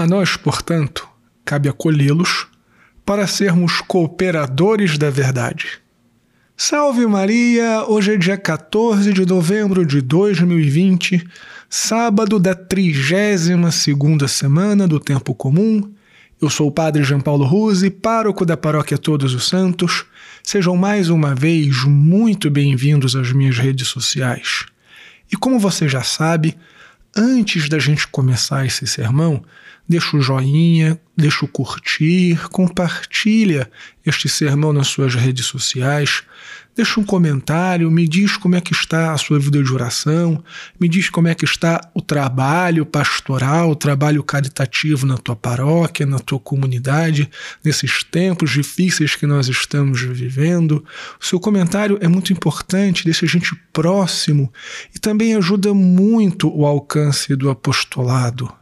A nós, portanto, cabe acolhê-los para sermos cooperadores da verdade. Salve Maria! Hoje é dia 14 de novembro de 2020, sábado da 32 segunda semana do Tempo Comum. Eu sou o Padre João Paulo Ruse, pároco da Paróquia Todos os Santos. Sejam mais uma vez muito bem-vindos às minhas redes sociais. E como você já sabe, antes da gente começar esse sermão, deixa o joinha, deixa o curtir, compartilha este sermão nas suas redes sociais, deixa um comentário, me diz como é que está a sua vida de oração, me diz como é que está o trabalho pastoral, o trabalho caritativo na tua paróquia, na tua comunidade, nesses tempos difíceis que nós estamos vivendo. O seu comentário é muito importante, deixa a gente próximo e também ajuda muito o alcance do apostolado.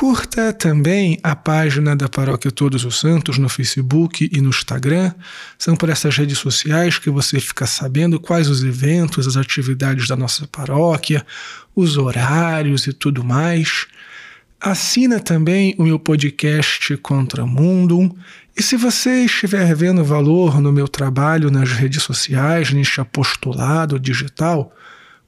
Curta também a página da Paróquia Todos os Santos no Facebook e no Instagram. São por essas redes sociais que você fica sabendo quais os eventos, as atividades da nossa paróquia, os horários e tudo mais. Assina também o meu podcast Contra Mundo. E se você estiver vendo valor no meu trabalho nas redes sociais, neste apostolado digital,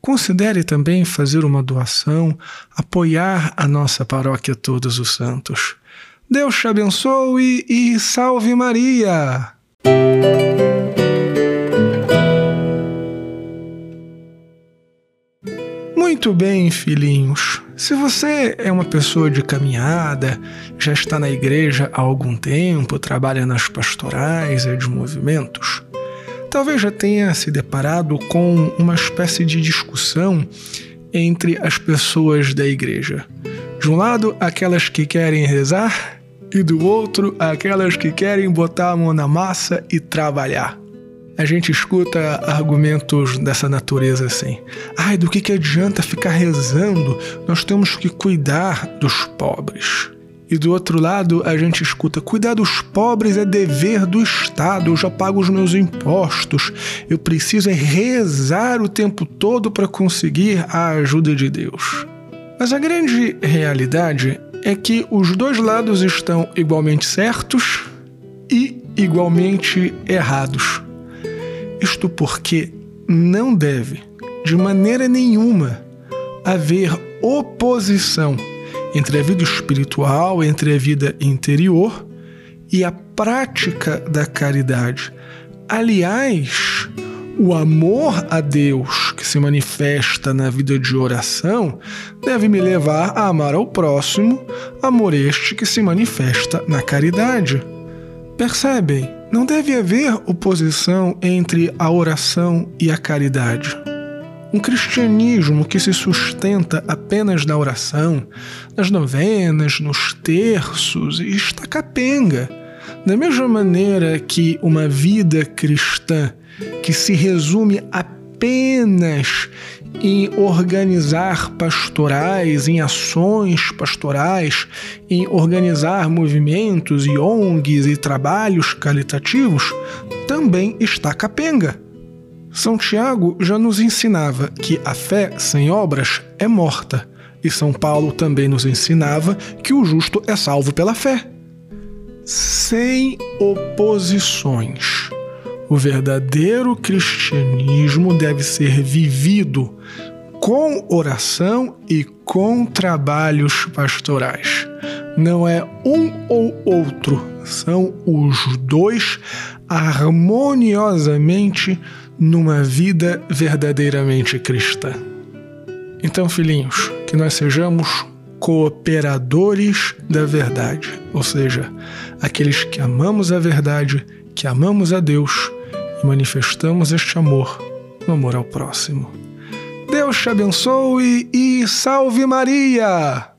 Considere também fazer uma doação, apoiar a nossa paróquia Todos os Santos. Deus te abençoe e salve Maria! Muito bem, filhinhos. Se você é uma pessoa de caminhada, já está na igreja há algum tempo, trabalha nas pastorais e de movimentos, talvez já tenha se deparado com uma espécie de discussão entre as pessoas da igreja. De um lado, aquelas que querem rezar, e do outro, aquelas que querem botar a mão na massa e trabalhar. A gente escuta argumentos dessa natureza assim. Ai, do que, que adianta ficar rezando? Nós temos que cuidar dos pobres. E do outro lado, a gente escuta: cuidar dos pobres é dever do Estado, eu já pago os meus impostos, eu preciso é rezar o tempo todo para conseguir a ajuda de Deus. Mas a grande realidade é que os dois lados estão igualmente certos e igualmente errados. Isto porque não deve, de maneira nenhuma, haver oposição entre a vida espiritual, entre a vida interior e a prática da caridade. Aliás, o amor a Deus que se manifesta na vida de oração deve me levar a amar ao próximo, amor este que se manifesta na caridade. Percebem? Não deve haver oposição entre a oração e a caridade. Um cristianismo que se sustenta apenas na oração, nas novenas, nos terços, está capenga. Da mesma maneira que uma vida cristã que se resume apenas em organizar pastorais, em ações pastorais, em organizar movimentos e ONGs e trabalhos caritativos, também está capenga. São Tiago já nos ensinava que a fé sem obras é morta, e São Paulo também nos ensinava que o justo é salvo pela fé. Sem oposições. O verdadeiro cristianismo deve ser vivido com oração e com trabalhos pastorais. Não é um ou outro, são os dois harmoniosamente numa vida verdadeiramente cristã. Então, filhinhos, que nós sejamos cooperadores da verdade, ou seja, aqueles que amamos a verdade, que amamos a Deus e manifestamos este amor no amor ao próximo. Deus te abençoe e salve Maria!